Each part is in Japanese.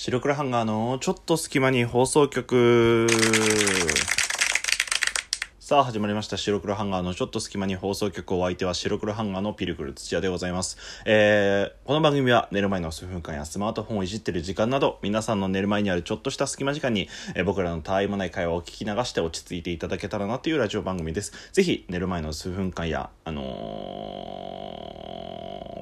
白黒ハンガーのちょっと隙間に放送局。さあ始まりました白黒ハンガーのちょっと隙間に放送局お相手は白黒ハンガーのピルクル土屋でございます。えー、この番組は寝る前の数分間やスマートフォンをいじってる時間など皆さんの寝る前にあるちょっとした隙間時間に、えー僕らのたわいもない会話を聞き流して落ち着いていただけたらなというラジオ番組です。ぜひ寝る前の数分間や、あのー、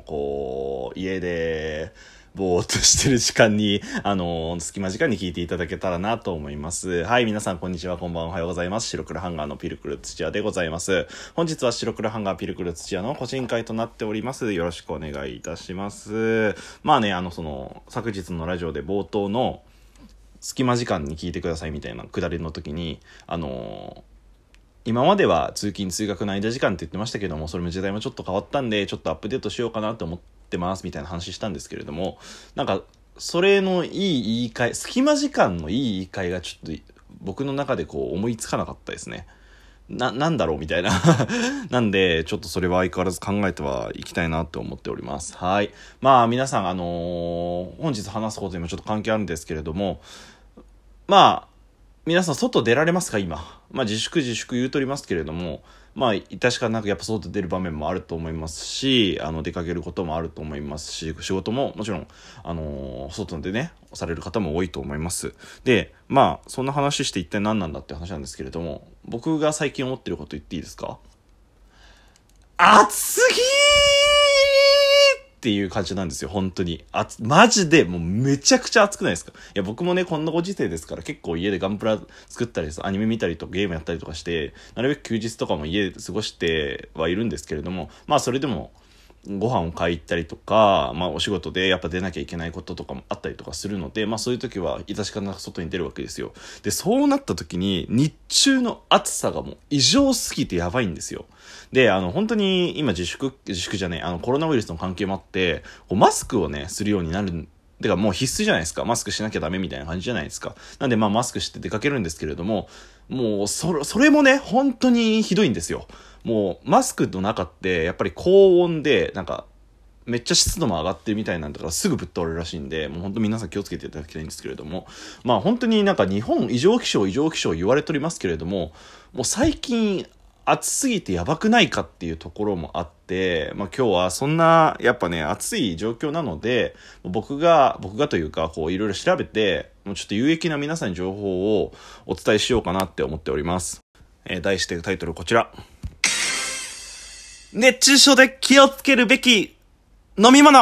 こう、家で、ぼーっとしてる時間に、あのー隙間時間に聞いていただけたらなと思います。はい、皆さんこんにちは、こんばんは、おはようございます。白黒ハンガーのピルクル土屋でございます。本日は白黒ハンガーピルクル土屋の個人会となっております。よろしくお願いいたします。まあね、あの、その、昨日のラジオで冒頭の、隙間時間に聞いてくださいみたいなくだりの時に、あのー今までは通勤通学の間時間って言ってましたけどもそれも時代もちょっと変わったんでちょっとアップデートしようかなと思っってますみたいな話したんですけれどもなんかそれのいい言い換え隙間時間のいい言い換えがちょっと僕の中でこう思いつかなかったですねな、なんだろうみたいな。なんで、ちょっとそれは相変わらず考えてはいきたいなと思っております。はい。まあ、皆さん、あのー本日話すことにもちょっと関係あるんですけれども、まあ、皆さん外出られますか今？まあ自粛自粛言うとりますけれども、まあ致し方なくやっぱ外出る場面もあると思いますし、あの出かけることもあると思いますし、仕事ももちろん、あのー外でね、される方も多いと思います。で、まあそんな話して一体何なんだって話なんですけれども、僕が最近思ってること言っていいですか？暑すぎっていう感じなんですよ、本当に。あつ、マジで、もうめちゃくちゃ暑くないですか？いや、僕もね、こんなご時世ですから、結構家でガンプラ作ったりです、アニメ見たりとかゲームやったりとかして、なるべく休日とかも家で過ごしてはいるんですけれども、まあ、それでも、ご飯を買い行ったりとか、まあ、お仕事でやっぱ出なきゃいけないこととかもあったりとかするので、まあ、そういう時は致し方なく外に出るわけですよ。で、そうなった時に、日中の暑さがもう異常すぎてやばいんですよ。で、あの、本当に今自粛、自粛じゃねえ、あの、コロナウイルスの関係もあって、マスクをね、するようになるてかもう必須じゃないですか。マスクしなきゃダメみたいな感じじゃないですか。なんでまあマスクして出かけるんですけれども、もうそれ、それもね、本当にひどいんですよ。もうマスクの中ってやっぱり高温で、なんか、めっちゃ湿度も上がってるみたいなんだからすぐぶっ倒れるらしいんで、もう本当皆さん気をつけていただきたいんですけれども、まあ本当になんか日本異常気象異常気象言われておりますけれども、もう最近暑すぎてやばくないかっていうところもあって、まあ今日はそんなやっぱね暑い状況なので、僕が、僕がというかこういろいろ調べて、もうちょっと有益な皆さんに情報をお伝えしようかなって思っております。えー題してタイトルこちら。熱中症で気をつけるべき飲み物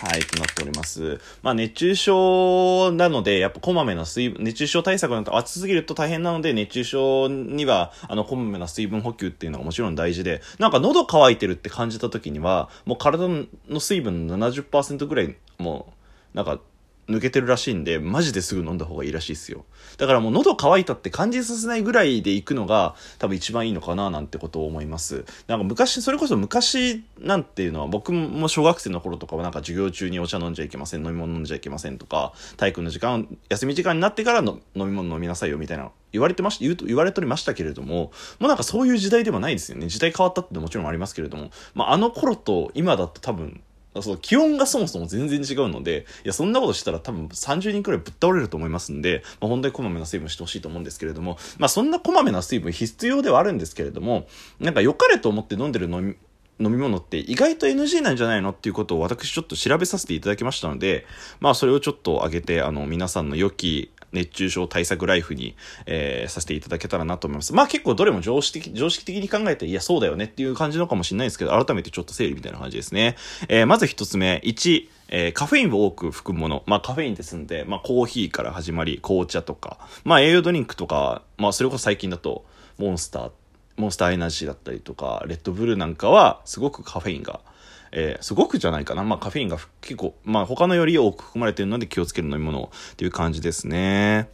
はい、となっております。まあ、熱中症なので、やっぱこまめな水分、熱中症対策なんか暑すぎると大変なので、熱中症には、あの、こまめな水分補給っていうのがもちろん大事で、なんか喉乾いてるって感じた時には、もう体の水分の70%ぐらい、もう、なんか、抜けてるらしいんで、マジですぐ飲んだ方がいいらしいですよ。だからもう喉乾いたって感じさせないぐらいで行くのが多分一番いいのかななんてことを思います。なんか昔、それこそ昔なんていうのは僕も小学生の頃とかはなんか授業中にお茶飲んじゃいけません、飲み物飲んじゃいけませんとか、体育の時間、休み時間になってからの飲み物飲みなさいよみたいな言われてまし言うと言われておりましたけれども、もうなんかそういう時代ではないですよね。時代変わったってもちろんありますけれども、まああの頃と今だと多分そう気温がそもそも全然違うので、いや、そんなことしたら多分30人くらいぶっ倒れると思いますんで、まあ、本当にこまめな水分してほしいと思うんですけれども、まあ、そんなこまめな水分必要ではあるんですけれども、なんか良かれと思って飲んでる飲み、飲み物って意外と NG なんじゃないのっていうことを私ちょっと調べさせていただきましたので、まあそれをちょっと上げて、あの皆さんの良き熱中症対策ライフに、えーさせていただけたらなと思います。まあ結構どれも常識的、常識的に考えて、いやそうだよねっていう感じのかもしれないですけど、改めてちょっと整理みたいな感じですね。えーまず一つ目、1、えーカフェインを多く含むもの。まあカフェインですんで、まあコーヒーから始まり、紅茶とか、まあ栄養ドリンクとか、まあそれこそ最近だと、モンスター、モンスターエナジーだったりとか、レッドブルなんかは、すごくカフェインが、えーすごくじゃないかな。まあカフェインが結構、まあ他のより多く含まれているので気をつける飲み物っていう感じですね。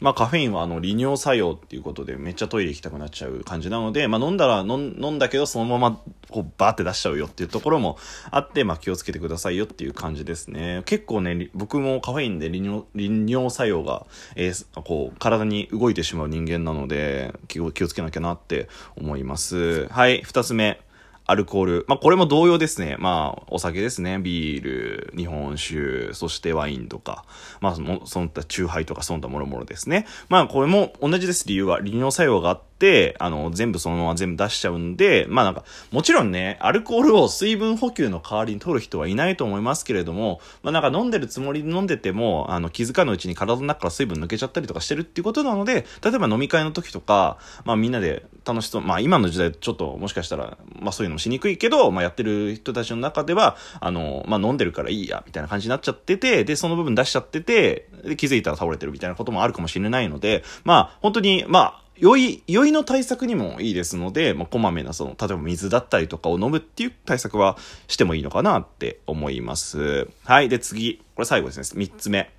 まあカフェインはあの利尿作用っていうことでめっちゃトイレ行きたくなっちゃう感じなので、まあ飲んだら飲んだけどそのままこうバーって出しちゃうよっていうところもあって、まあ気をつけてくださいよっていう感じですね。結構ね、僕もカフェインで利尿利尿作用が、えーこう体に動いてしまう人間なので気を気をつけなきゃなって思います。はい、二つ目。アルコール。まあ、これも同様ですね。まあ、お酒ですね。ビール、日本酒、そしてワインとか、まあ、その、その他、チューハイとか、その他もろもろですね。まあ、これも同じです、理由は。利尿作用があって、あの、全部そのまま全部出しちゃうんで、まあなんか、もちろんね、アルコールを水分補給の代わりに取る人はいないと思いますけれども、まあなんか飲んでるつもりで飲んでても、あの、気づかぬうちに体の中から水分抜けちゃったりとかしてるっていうことなので、例えば飲み会の時とか、まあみんなで楽しそう、まあ今の時代ちょっともしかしたら、まあそういうのもしにくいけど、まあやってる人たちの中では、あの、まあ飲んでるからいいや、みたいな感じになっちゃってて、で、その部分出しちゃってて、で、気づいたら倒れてるみたいなこともあるかもしれないので、まあ本当に、まあ、酔い、酔いの対策にもいいですので、まあ、こまめなその、例えば水だったりとかを飲むっていう対策はしてもいいのかなって思います。はい。で、次。これ最後ですね。三つ目。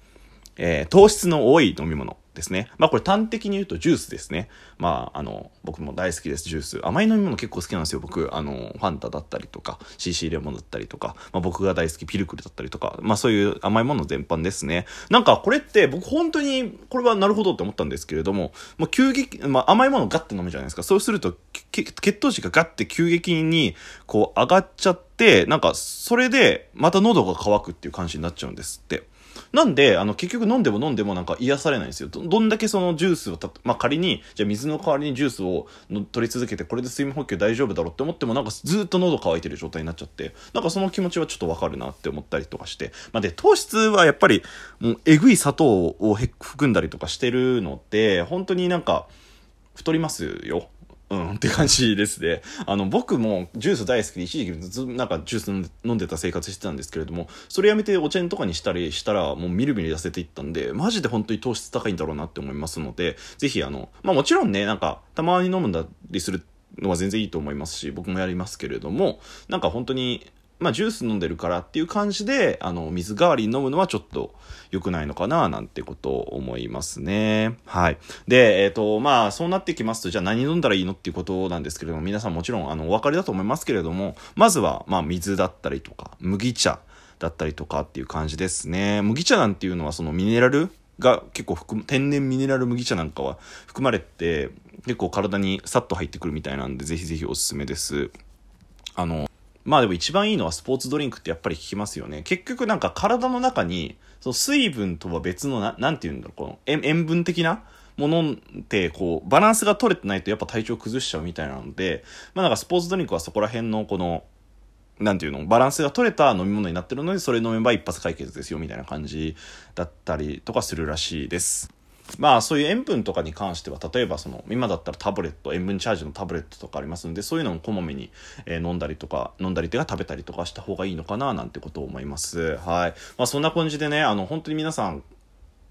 えー、糖質の多い飲み物。ですね。まあこれ端的に言うとジュースですね。まああの、僕も大好きです、ジュース。甘い飲み物結構好きなんですよ、僕。あの、ファンタだったりとか、CC レモンだったりとか、まあ僕が大好きピルクルだったりとか、まあそういう甘いもの全般ですね。なんかこれって僕本当にこれはなるほどって思ったんですけれども、まあ急激、まあ甘いものガッて飲むじゃないですか。そうすると血糖値がガッて急激にこう上がっちゃって、なんかそれでまた喉が渇くっていう感じになっちゃうんですって。なんで、あの、結局飲んでも飲んでもなんか癒されないんですよ。ど、どんだけそのジュースをた、まあ、仮に、じゃあ水の代わりにジュースを取り続けて、これで水分補給大丈夫だろうって思っても、なんかずっと喉乾いてる状態になっちゃって、なんかその気持ちはちょっとわかるなって思ったりとかして。まあ、で、糖質はやっぱり、もう、えぐい砂糖を含んだりとかしてるので、本当になんか、太りますよ。うん、って感じですね。あの、僕もジュース大好きで一時期ずっとなんかジュース飲んでた生活してたんですけれども、それやめてお茶とかにしたりしたら、もうみるみる痩せていったんで、マジで本当に糖質高いんだろうなって思いますので、ぜひあの、まあもちろんね、なんか、たまに飲むんだりするのは全然いいと思いますし、僕もやりますけれども、なんか本当に、まあ、ジュース飲んでるからっていう感じで、あの、水代わりに飲むのはちょっと良くないのかな、なんてことを思いますね。はい。で、えっ、ー、と、まあ、そうなってきますと、じゃあ何飲んだらいいのっていうことなんですけれども、皆さんもちろん、あの、お分かりだと思いますけれども、まずは、まあ、水だったりとか、麦茶だったりとかっていう感じですね。麦茶なんていうのは、そのミネラルが結構含む、天然ミネラル麦茶なんかは含まれて、結構体にさっと入ってくるみたいなんで、ぜひぜひおすすめです。あの、まあでも一番いいのはスポーツドリンクってやっぱり聞きますよね。結局なんか体の中に、その水分とは別のな、なんて言うんだろう、この塩分的なものってこう、バランスが取れてないとやっぱ体調崩しちゃうみたいなので、まあなんかスポーツドリンクはそこら辺のこの、なんていうの、バランスが取れた飲み物になってるので、それ飲めば一発解決ですよみたいな感じだったりとかするらしいです。まあそういう塩分とかに関しては例えばその今だったらタブレット塩分チャージのタブレットとかありますんでそういうのもこまめに、え、飲んだりとか飲んだりとか食べたりとかした方がいいのかななんてことを思いますはいまあそんな感じでねあの本当に皆さん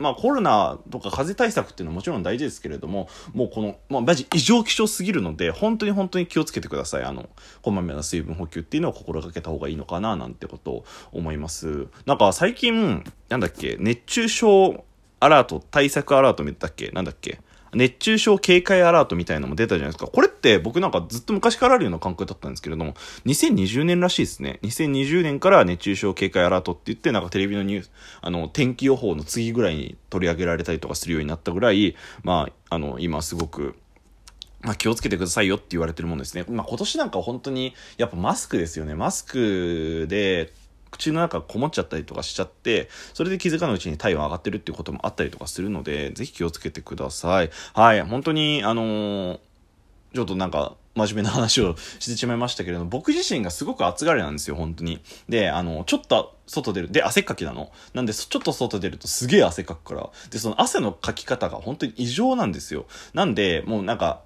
まあコロナとか風邪対策っていうのはもちろん大事ですけれども、もうこの、まあマジ異常気象すぎるので、本当に本当に気をつけてください。あの、こまめな水分補給っていうのを心がけた方がいいのかななんてことを思います。なんか最近、なんだっけ、熱中症アラート、対策アラート見たっけ？なんだっけ？熱中症警戒アラートみたいなのも出たじゃないですか。これって僕なんかずっと昔からあるような感覚だったんですけれども、2020年らしいですね。2020年から熱中症警戒アラートって言って、なんかテレビのニュース、あの、天気予報の次ぐらいに取り上げられたりとかするようになったぐらい、まあ、あの、今すごく、まあ、気をつけてくださいよって言われてるものですね。まあ、今年なんか本当に、やっぱマスクですよね。マスクで、口の中がこもっちゃったりとかしちゃって、それで気づかぬうちに体温上がってるっていうこともあったりとかするので、ぜひ気をつけてください。はい、本当に、あのー、ちょっとなんか、真面目な話をしてしまいましたけれども、僕自身がすごく暑がりなんですよ、本当に。で、あの、ちょっと外出る。で、汗っかきなの。なんで、ちょっと外出るとすげえ汗かくから。で、その汗のかき方が本当に異常なんですよ。なんで、もうなんか、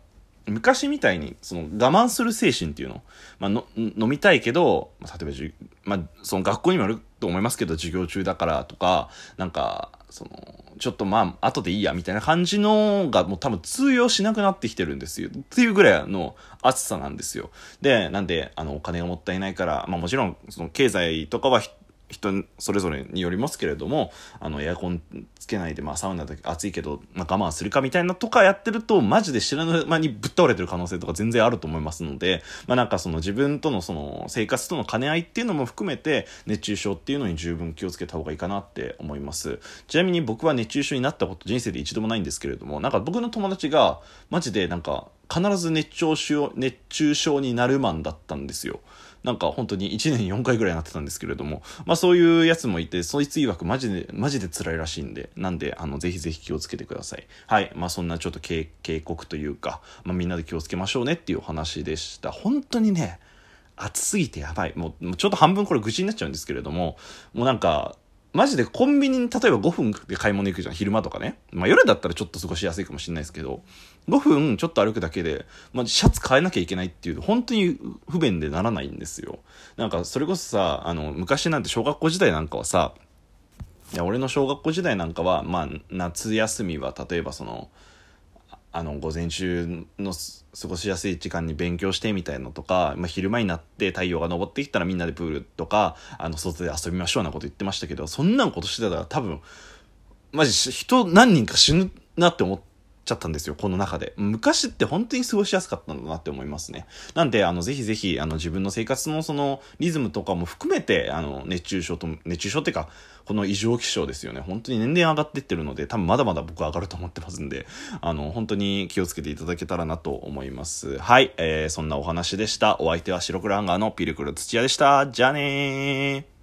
昔みたいに、その我慢する精神っていうの。まあ、の、飲みたいけど、まあ例えばじゅ、まあ、その学校にもあると思いますけど、授業中だからとか、なんか、その、ちょっとまあ、後でいいや、みたいな感じのがもう多分通用しなくなってきてるんですよ。っていうぐらいの暑さなんですよ。で、なんで、あの、お金がもったいないから、まあもちろん、その経済とかは人それぞれによりますけれどもあのエアコンつけないで、まあ、サウナで暑いけど、まあ、我慢するかみたいなとかやってるとマジで知らぬ間にぶっ倒れてる可能性とか全然あると思いますので、まあ、なんかその自分とのその生活との兼ね合いっていうのも含めて熱中症っていうのに十分気をつけた方がいいかなって思いますちなみに僕は熱中症になったこと人生で一度もないんですけれどもなんか僕の友達がマジでなんか必ず熱中症、熱中症になるマンだったんですよ。なんか本当に1年4回ぐらいなってたんですけれども、まあそういうやつもいて、そいつ曰くマジで、マジで辛いらしいんで、なんで、あの、ぜひぜひ気をつけてください。はい。まあそんなちょっと警告というか、まあみんなで気をつけましょうねっていうお話でした。本当にね、暑すぎてやばい。もう、ちょっと半分これ愚痴になっちゃうんですけれども、もうなんか、マジでコンビニに例えば5分で買い物行くじゃん、昼間とかね。まあ夜だったらちょっと過ごしやすいかもしれないですけど、5分ちょっと歩くだけで、まあ、シャツ変えなきゃいけないっていう、本当に不便でならないんですよ。なんかそれこそさ、あの、昔なんて小学校時代なんかはさ、いや、俺の小学校時代なんかは、まあ、夏休みは例えばその、あの午前中の過ごしやすい時間に勉強してみたいのとか、まあ、昼間になって太陽が昇ってきたらみんなでプールとかあの外で遊びましょうなこと言ってましたけどそんなんことしてたら多分マジ人何人か死ぬなって思って。ちゃったんですよ、この中で。昔って本当に過ごしやすかったんだなって思いますね。なんで、あの、ぜひぜひ、あの、自分の生活のその、リズムとかも含めて、あの、熱中症と、熱中症っていうか、この異常気象ですよね。本当に年々上がってってるので、多分まだまだ僕は上がると思ってますんで、あの、本当に気をつけていただけたらなと思います。はい、えー、そんなお話でした。お相手は白黒アンガーのピルクル土屋でした。じゃあねー。